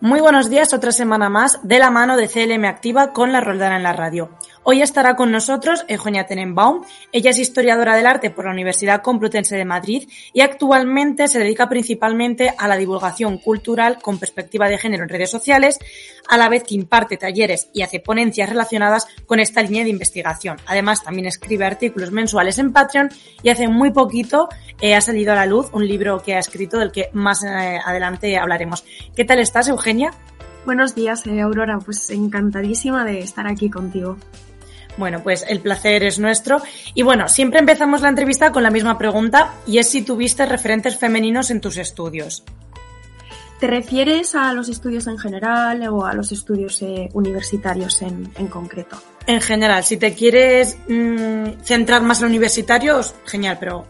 Muy buenos días, otra semana más de la mano de CLM Activa con la Roldana en la radio. Hoy estará con nosotros Eugenia Tenenbaum. Ella es historiadora del arte por la Universidad Complutense de Madrid y actualmente se dedica principalmente a la divulgación cultural con perspectiva de género en redes sociales, a la vez que imparte talleres y hace ponencias relacionadas con esta línea de investigación. Además, también escribe artículos mensuales en Patreon y hace muy poquito eh, ha salido a la luz un libro que ha escrito del que más eh, adelante hablaremos. ¿Qué tal estás, Eugenia? Buenos días, eh, Aurora. Pues encantadísima de estar aquí contigo. Bueno, pues el placer es nuestro. Y bueno, siempre empezamos la entrevista con la misma pregunta y es si tuviste referentes femeninos en tus estudios. ¿Te refieres a los estudios en general o a los estudios eh, universitarios en, concreto? En general, si te quieres mm, centrar más en universitarios, genial, pero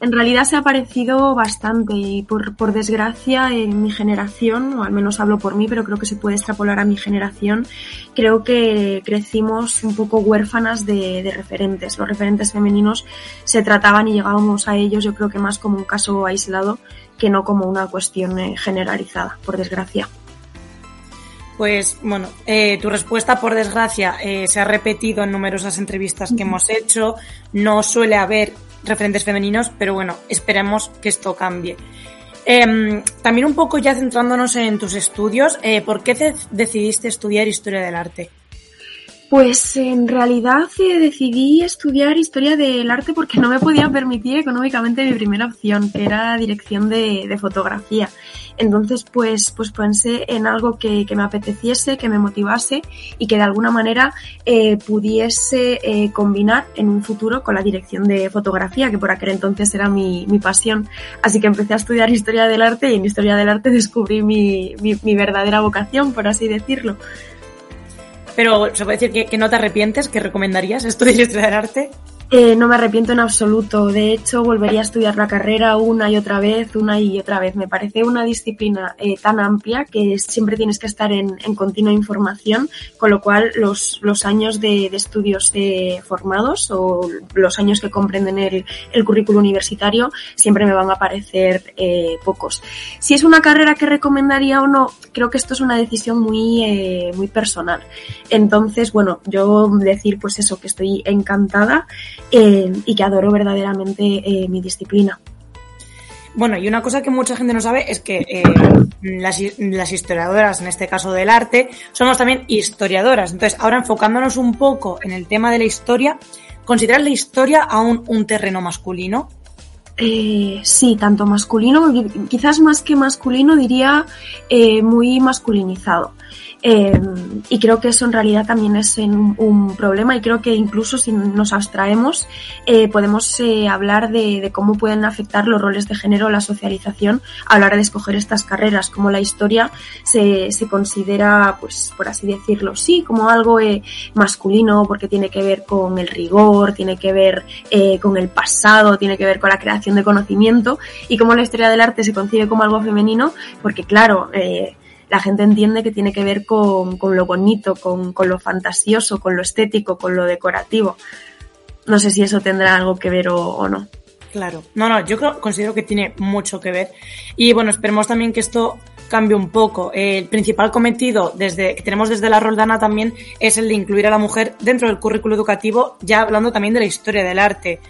en realidad se ha parecido bastante y por, por, desgracia en mi generación, o al menos hablo por mí, pero creo que se puede extrapolar a mi generación, creo que crecimos un poco huérfanas de, de referentes. Los referentes femeninos se trataban y llegábamos a ellos yo creo que más como un caso aislado que no como una cuestión eh, generalizada, por desgracia. Pues bueno, eh, tu respuesta, por desgracia, eh, se ha repetido en numerosas entrevistas que hemos hecho. No suele haber referentes femeninos, pero bueno, esperemos que esto cambie. Em, también un poco ya centrándonos en tus estudios, eh, ¿por qué decidiste estudiar historia del arte? Pues en realidad eh, decidí estudiar historia del arte porque no me podía permitir económicamente mi primera opción, que era dirección de, fotografía. Entonces, pues, pues pensé en algo que, que, me apeteciese, que me motivase y que de alguna manera eh, pudiese eh, combinar en un futuro con la dirección de fotografía, que por aquel entonces era mi, mi, pasión. Así que empecé a estudiar historia del arte y en historia del arte descubrí mi, mi, mi verdadera vocación, por así decirlo. Pero se puede decir que, no te arrepientes, que recomendarías estudiar historia del arte. Eh, no me arrepiento en absoluto. De hecho, volvería a estudiar la carrera una y otra vez, una y otra vez. Me parece una disciplina eh, tan amplia que siempre tienes que estar en, en continua información, con lo cual los, los años de, de estudios formados o los años que comprenden el, el, currículo universitario siempre me van a parecer eh, pocos. Si es una carrera que recomendaría o no, creo que esto es una decisión muy, muy personal. Entonces, bueno, yo decir pues eso, que estoy encantada eh, y que adoro verdaderamente eh, mi disciplina. Bueno, y una cosa que mucha gente no sabe es que eh, las, las, historiadoras, en este caso del arte, somos también historiadoras. Entonces, ahora enfocándonos un poco en el tema de la historia, ¿consideras la historia aún un terreno masculino? Eh, sí, tanto masculino, quizás más que masculino, diría eh, muy masculinizado. Eh, y creo que eso en realidad también es un, un, problema y creo que incluso si nos abstraemos eh, podemos eh, hablar de, de, cómo pueden afectar los roles de género, la socialización a la hora de escoger estas carreras, como la historia se, se considera, pues por así decirlo, sí, como algo eh, masculino porque tiene que ver con el rigor, tiene que ver eh, con el pasado, tiene que ver con la creación de conocimiento. Y como la historia del arte se concibe como algo femenino porque claro, eh, la gente entiende que tiene que ver con, con lo bonito, con, con, lo fantasioso, con lo estético, con lo decorativo. No sé si eso tendrá algo que ver o, no. Claro, no, no, yo creo, considero que tiene mucho que ver. Y bueno, esperemos también que esto cambie un poco. El principal cometido desde, que tenemos desde la Roldana también es el de incluir a la mujer dentro del currículo educativo, ya hablando también de la historia del arte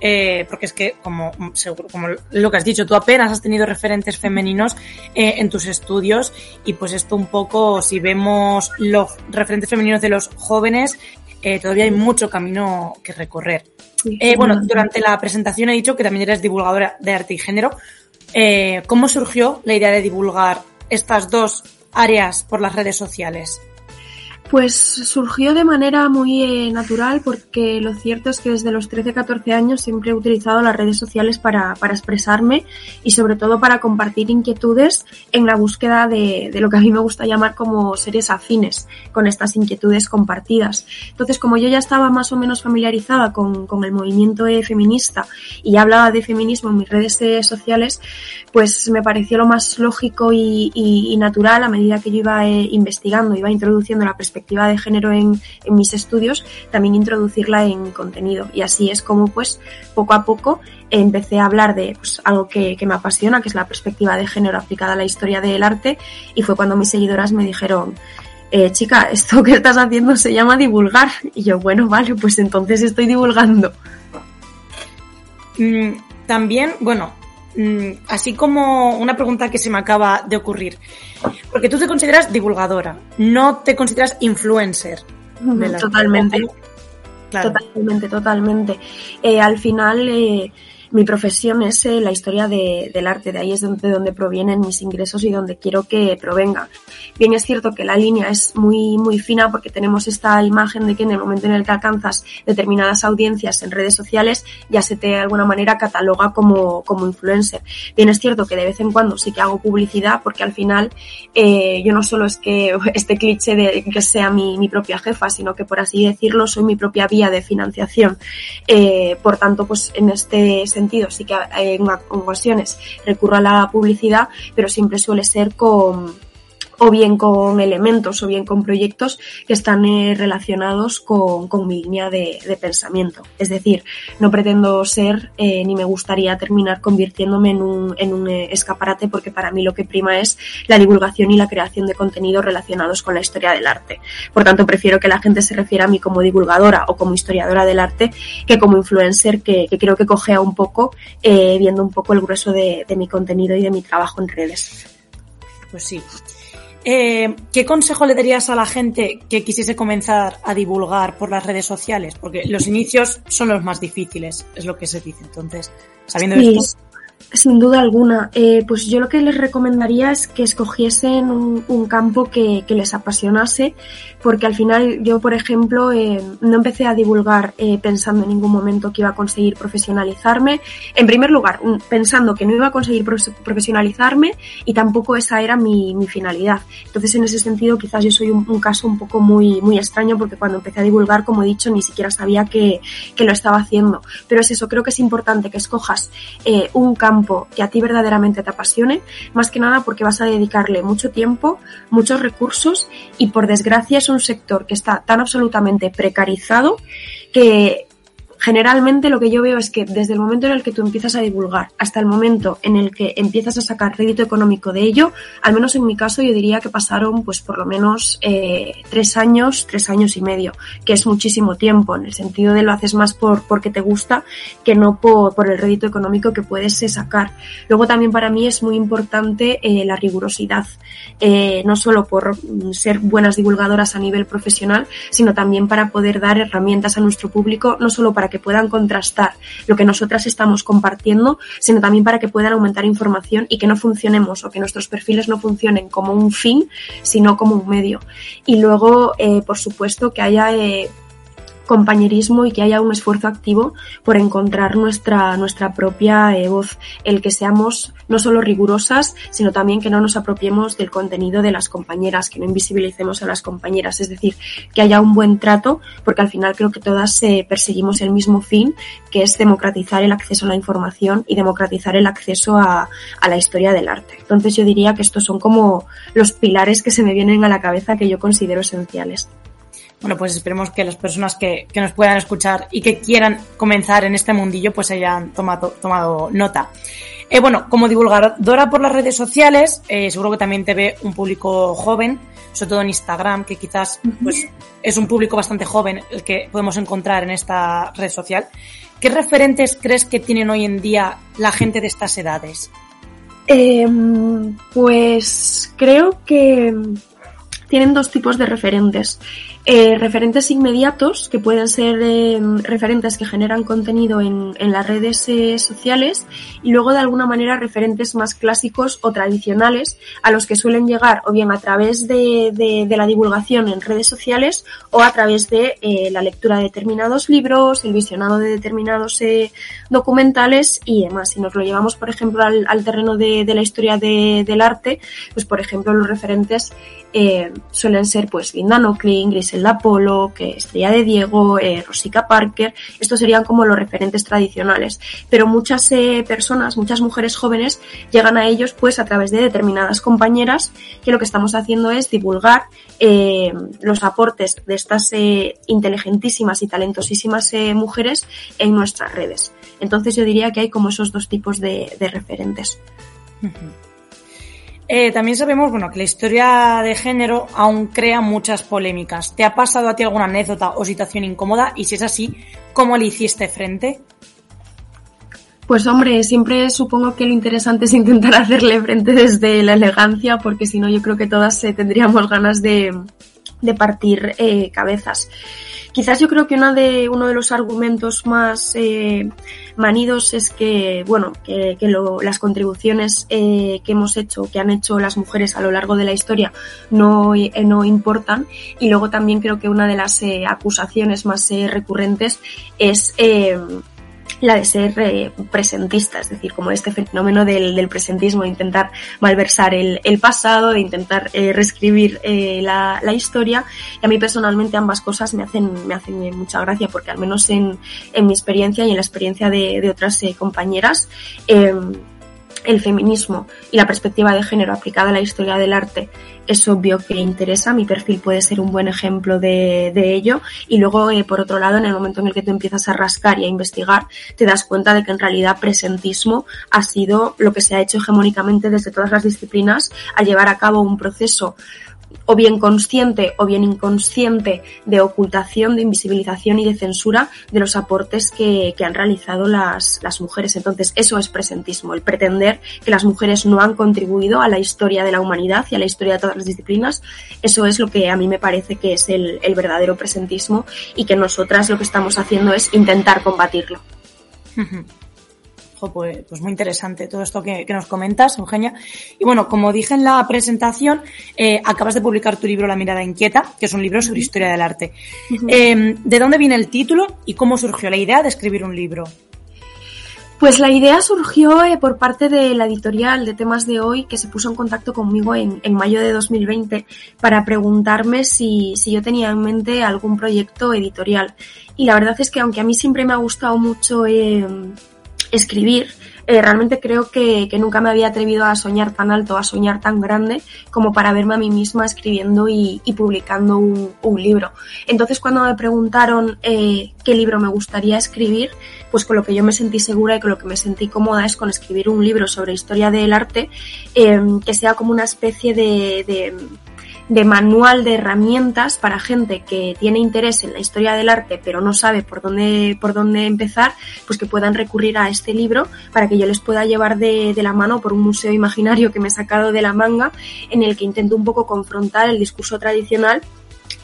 eh, porque es que, como, seguro, como lo que has dicho, tú apenas has tenido referentes femeninos eh, en tus estudios y pues esto un poco, si vemos los referentes femeninos de los jóvenes, eh, todavía hay mucho camino que recorrer. Eh, bueno, durante la presentación he dicho que también eres divulgadora de arte y género. Eh, ¿Cómo surgió la idea de divulgar estas dos áreas por las redes sociales? Pues surgió de manera muy eh, natural porque lo cierto es que desde los 13-14 años siempre he utilizado las redes sociales para, para, expresarme y sobre todo para compartir inquietudes en la búsqueda de, de, lo que a mí me gusta llamar como seres afines con estas inquietudes compartidas. Entonces, como yo ya estaba más o menos familiarizada con, con el movimiento eh, feminista y hablaba de feminismo en mis redes eh, sociales, pues me pareció lo más lógico y, y, natural a medida que yo iba investigando, iba introduciendo la perspectiva de género en, mis estudios, también introducirla en contenido. Y así es como pues poco a poco empecé a hablar de pues, algo que, me apasiona, que es la perspectiva de género aplicada a la historia del arte, y fue cuando mis seguidoras me dijeron, eh, chica, esto que estás haciendo se llama divulgar. Y yo, bueno, vale, pues entonces estoy divulgando. Mm, también, bueno, así como una pregunta que se me acaba de ocurrir. Porque tú te consideras divulgadora, no te consideras influencer. Totalmente. Claro. Totalmente, totalmente. Eh, al final, eh, mi profesión es eh, la historia de, del arte, de ahí es de donde, de donde provienen mis ingresos y donde quiero que provengan. Bien es cierto que la línea es muy, muy fina porque tenemos esta imagen de que en el momento en el que alcanzas determinadas audiencias en redes sociales ya se te de alguna manera cataloga como, como influencer. Bien es cierto que de vez en cuando sí que hago publicidad porque al final eh, yo no solo es que este cliché de que sea mi, mi, propia jefa, sino que por así decirlo soy mi propia vía de financiación. Eh, por tanto, pues en este sentido sí que en ocasiones recurro a la publicidad, pero siempre suele ser con o bien con elementos o bien con proyectos que están eh, relacionados con, con, mi línea de, de, pensamiento. Es decir, no pretendo ser eh, ni me gustaría terminar convirtiéndome en un, en un eh, escaparate porque para mí lo que prima es la divulgación y la creación de contenidos relacionados con la historia del arte. Por tanto, prefiero que la gente se refiera a mí como divulgadora o como historiadora del arte que como influencer que, que creo que cogea un poco eh, viendo un poco el grueso de, de mi contenido y de mi trabajo en redes. Pues sí. Eh, ¿Qué consejo le darías a la gente que quisiese comenzar a divulgar por las redes sociales? Porque los inicios son los más difíciles, es lo que se dice. Entonces, sabiendo sí, esto. Sin duda alguna. Eh, pues yo lo que les recomendaría es que escogiesen un, campo que, les apasionase, porque al final yo, por ejemplo, eh, no empecé a divulgar eh, pensando en ningún momento que iba a conseguir profesionalizarme. En primer lugar, pensando que no iba a conseguir profesionalizarme y tampoco esa era mi, finalidad. Entonces, en ese sentido, quizás yo soy un, caso un poco muy, muy extraño, porque cuando empecé a divulgar, como he dicho, ni siquiera sabía que, que lo estaba haciendo. Pero es eso, creo que es importante que escojas un campo que a ti verdaderamente te apasione, más que nada porque vas a dedicarle mucho tiempo, muchos recursos y por desgracia es un sector que está tan absolutamente precarizado que generalmente lo que yo veo es que desde el momento en el que tú empiezas a divulgar hasta el momento en el que empiezas a sacar rédito económico de ello, al menos en mi caso yo diría que pasaron pues por lo menos eh, tres años, tres años y medio, que es muchísimo tiempo, en el sentido de lo haces más por porque te gusta que no por, por el rédito económico que puedes eh, sacar. Luego también para mí es muy importante eh, la rigurosidad, eh, no solo por ser buenas divulgadoras a nivel profesional, sino también para poder dar herramientas a nuestro público, no solo para que puedan contrastar lo que nosotras estamos compartiendo, sino también para que puedan aumentar información y que no funcionemos o que nuestros perfiles no funcionen como un fin, sino como un medio. Y luego, eh, por supuesto, que haya eh, compañerismo y que haya un esfuerzo activo por encontrar nuestra, nuestra propia eh, voz, el que seamos no solo rigurosas, sino también que no nos apropiemos del contenido de las compañeras, que no invisibilicemos a las compañeras, es decir, que haya un buen trato, porque al final creo que todas eh, perseguimos el mismo fin, que es democratizar el acceso a la información y democratizar el acceso a, a la historia del arte. Entonces yo diría que estos son como los pilares que se me vienen a la cabeza que yo considero esenciales. Bueno, pues esperemos que las personas que, que, nos puedan escuchar y que quieran comenzar en este mundillo, pues hayan tomado, tomado nota. Eh, bueno, como divulgadora por las redes sociales, eh, seguro que también te ve un público joven, sobre todo en Instagram, que quizás pues, es un público bastante joven el que podemos encontrar en esta red social. ¿Qué referentes crees que tienen hoy en día la gente de estas edades? Eh, pues creo que tienen dos tipos de referentes. Eh, referentes inmediatos, que pueden ser eh, referentes que generan contenido en, en las redes eh, sociales, y luego de alguna manera referentes más clásicos o tradicionales, a los que suelen llegar o bien a través de, de, la divulgación en redes sociales o a través de la lectura de determinados libros, el visionado de determinados documentales y demás. Si nos lo llevamos, por ejemplo, al, terreno de, la historia de, del arte, pues por ejemplo los referentes eh, suelen ser pues Linda Nochlin, Griselda Polo, que Estrella de Diego, eh, Rosica Parker, estos serían como los referentes tradicionales. Pero muchas eh, personas, muchas mujeres jóvenes llegan a ellos pues a través de determinadas compañeras que lo que estamos haciendo es divulgar eh, los aportes de estas inteligentísimas y talentosísimas mujeres en nuestras redes. Entonces yo diría que hay como esos dos tipos de, referentes. Eh, también sabemos bueno, que la historia de género aún crea muchas polémicas. ¿Te ha pasado a ti alguna anécdota o situación incómoda? Y si es así, ¿cómo le hiciste frente? Pues hombre, siempre supongo que lo interesante es intentar hacerle frente desde la elegancia, porque si no yo creo que todas eh, tendríamos ganas de, de partir eh, cabezas. Quizás yo creo que una de, uno de los argumentos más eh, manidos es que, bueno, que, las contribuciones eh, que hemos hecho, que han hecho las mujeres a lo largo de la historia, no, no importan. Y luego también creo que una de las acusaciones más recurrentes es la de ser eh, presentista, es decir, como este fenómeno del, del presentismo, de intentar malversar el, el pasado, de intentar eh, reescribir eh, la, la, historia. Y a mí personalmente ambas cosas me hacen, me hacen mucha gracia, porque al menos en, en mi experiencia y en la experiencia de, de otras eh, compañeras, el feminismo y la perspectiva de género aplicada a la historia del arte es obvio que interesa, mi perfil puede ser un buen ejemplo de, de ello. Y luego eh, por otro lado en el momento en el que tú empiezas a rascar y a investigar te das cuenta de que en realidad presentismo ha sido lo que se ha hecho hegemónicamente desde todas las disciplinas al llevar a cabo un proceso o bien consciente o bien inconsciente de ocultación, de invisibilización y de censura de los aportes que, que han realizado las, las, mujeres. Entonces, eso es presentismo, el pretender que las mujeres no han contribuido a la historia de la humanidad y a la historia de todas las disciplinas. Eso es lo que a mí me parece que es el, el verdadero presentismo y que nosotras lo que estamos haciendo es intentar combatirlo. Pues, pues, muy interesante todo esto que, que, nos comentas, Eugenia. Y bueno, como dije en la presentación, eh, acabas de publicar tu libro La mirada inquieta, que es un libro sobre historia del arte. Uh -huh. eh, ¿De dónde viene el título y cómo surgió la idea de escribir un libro? Pues la idea surgió eh, por parte de la editorial de temas de hoy que se puso en contacto conmigo en, en mayo de 2020 para preguntarme si, si, yo tenía en mente algún proyecto editorial. Y la verdad es que aunque a mí siempre me ha gustado mucho eh, escribir, eh, realmente creo que, que, nunca me había atrevido a soñar tan alto, a soñar tan grande como para verme a mí misma escribiendo y, y publicando un, libro. Entonces cuando me preguntaron eh, qué libro me gustaría escribir, pues con lo que yo me sentí segura y con lo que me sentí cómoda es con escribir un libro sobre historia del arte eh, que sea como una especie de, de de manual de herramientas para gente que tiene interés en la historia del arte pero no sabe por dónde, por dónde empezar, pues que puedan recurrir a este libro para que yo les pueda llevar de, de la mano por un museo imaginario que me he sacado de la manga en el que intento un poco confrontar el discurso tradicional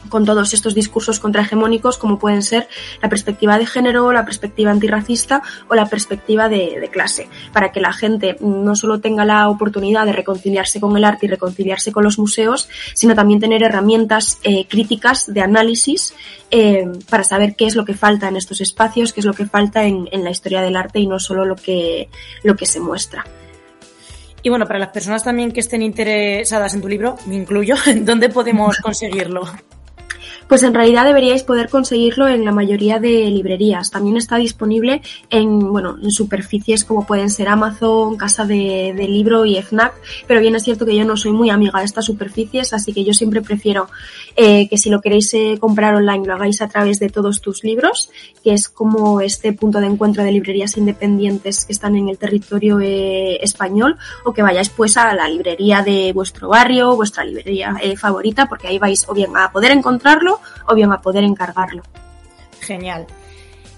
con todos estos discursos contrahegemónicos como pueden ser la perspectiva de género, la perspectiva antirracista o la perspectiva de, clase, para que la gente no solo tenga la oportunidad de reconciliarse con el arte y reconciliarse con los museos, sino también tener herramientas eh, críticas de análisis eh, para saber qué es lo que falta en estos espacios, qué es lo que falta en, en la historia del arte y no solo lo que, lo que se muestra. Y bueno, para las personas también que estén interesadas en tu libro, me incluyo, ¿dónde podemos conseguirlo? Pues en realidad deberíais poder conseguirlo en la mayoría de librerías. También está disponible en, bueno, en superficies como pueden ser Amazon, Casa de, Libro y FNAC, pero bien es cierto que yo no soy muy amiga de estas superficies, así que yo siempre prefiero eh, que si lo queréis eh, comprar online lo hagáis a través de todos tus libros, que es como este punto de encuentro de librerías independientes que están en el territorio eh, español, o que vayáis pues a la librería de vuestro barrio, vuestra librería eh, favorita, porque ahí vais o bien a poder encontrarlo o bien a poder encargarlo. Genial.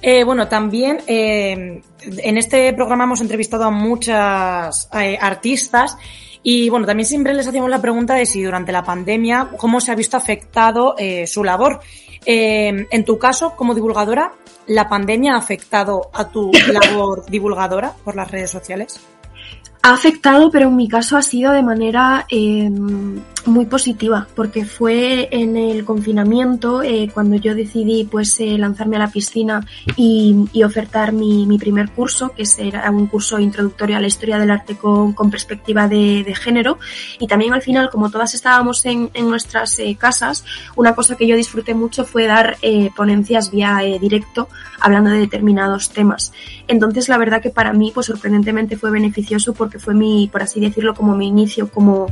Eh, bueno, también eh, en este programa hemos entrevistado a muchas eh, artistas y bueno, también siempre les hacíamos la pregunta de si durante la pandemia, cómo se ha visto afectado su labor. En tu caso, como divulgadora, ¿la pandemia ha afectado a tu labor divulgadora por las redes sociales? Ha afectado, pero en mi caso ha sido de manera muy positiva, porque fue en el confinamiento eh, cuando yo decidí pues eh, lanzarme a la piscina y, ofertar mi, mi, primer curso, que era un curso introductorio a la historia del arte con, con perspectiva de, de, género. Y también al final, como todas estábamos en, en nuestras eh, casas, una cosa que yo disfruté mucho fue dar ponencias vía directo hablando de determinados temas. Entonces, la verdad que para mí, pues sorprendentemente fue beneficioso porque fue mi, por así decirlo, como mi inicio como,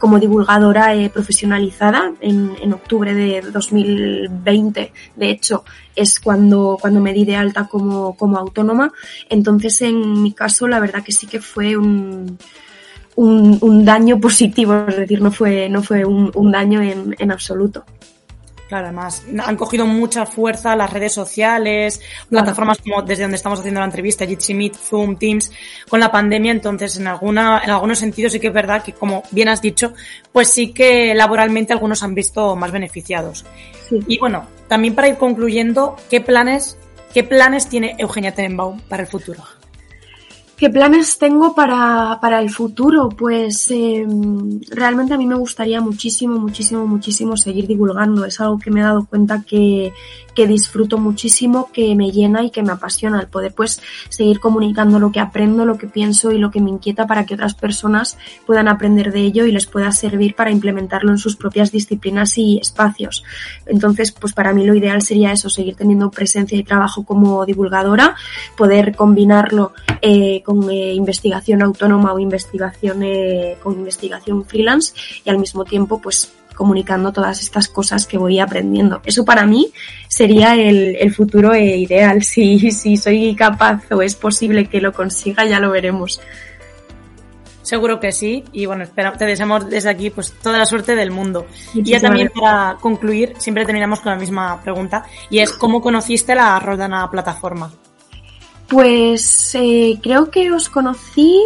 como divulgadora eh, profesionalizada en, en, octubre de 2020. De hecho, es cuando, cuando me di de alta como, como autónoma. Entonces, en mi caso, la verdad que sí que fue un, un, un daño positivo, es decir, no fue, no fue un, un daño en, en absoluto. Claro, además, han cogido mucha fuerza las redes sociales, plataformas como desde donde estamos haciendo la entrevista, Jitsi Meet, Zoom, Teams, con la pandemia, entonces en alguna, en algunos sentidos sí que es verdad que, como bien has dicho, pues sí que laboralmente algunos han visto más beneficiados. Sí. Y bueno, también para ir concluyendo, ¿qué planes, qué planes tiene Eugenia Tenenbaum para el futuro? ¿Qué planes tengo para, para el futuro? Pues eh, realmente a mí me gustaría muchísimo, muchísimo, muchísimo seguir divulgando. Es algo que me he dado cuenta que, que disfruto muchísimo, que me llena y que me apasiona el poder pues seguir comunicando lo que aprendo, lo que pienso y lo que me inquieta para que otras personas puedan aprender de ello y les pueda servir para implementarlo en sus propias disciplinas y espacios. Entonces, pues para mí lo ideal sería eso, seguir teniendo presencia y trabajo como divulgadora, poder combinarlo eh, con eh, investigación autónoma o investigación eh, con investigación freelance y al mismo tiempo pues comunicando todas estas cosas que voy aprendiendo. Eso para mí sería el, el futuro eh, ideal. Si, si soy capaz o es posible que lo consiga, ya lo veremos. Seguro que sí. Y bueno, espera, te deseamos desde aquí pues toda la suerte del mundo. Muchísimas y ya también para concluir, siempre terminamos con la misma pregunta. Y es, ¿cómo conociste la Roldana plataforma? Pues eh, creo que os conocí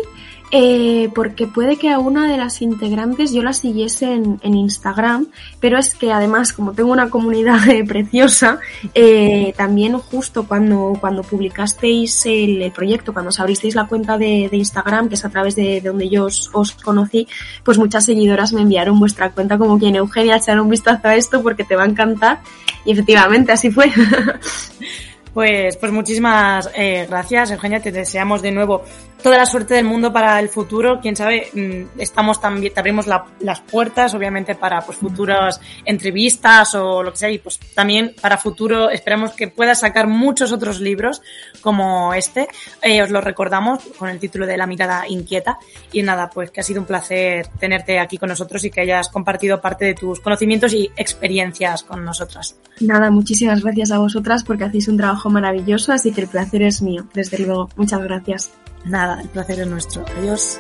eh, porque puede que a una de las integrantes yo la siguiese en, en Instagram, pero es que además como tengo una comunidad preciosa, eh, también justo cuando, cuando publicasteis el, proyecto, cuando os abristeis la cuenta de, de Instagram, que es a través de, de donde yo os, os, conocí, pues muchas seguidoras me enviaron vuestra cuenta como quien Eugenia, echar un vistazo a esto porque te va a encantar y efectivamente así fue. Pues, pues muchísimas eh, gracias, Eugenia. Te deseamos de nuevo toda la suerte del mundo para el futuro. Quién sabe, mm, estamos también, te abrimos la, las puertas, obviamente, para pues, futuras entrevistas o lo que sea. Y pues también para futuro esperamos que puedas sacar muchos otros libros como este. Eh, os lo recordamos con el título de La mirada inquieta. Y nada, pues que ha sido un placer tenerte aquí con nosotros y que hayas compartido parte de tus conocimientos y experiencias con nosotras. Nada, muchísimas gracias a vosotras porque hacéis un trabajo maravilloso, así que el placer es mío, desde luego. Muchas gracias. Nada, el placer es nuestro. Adiós.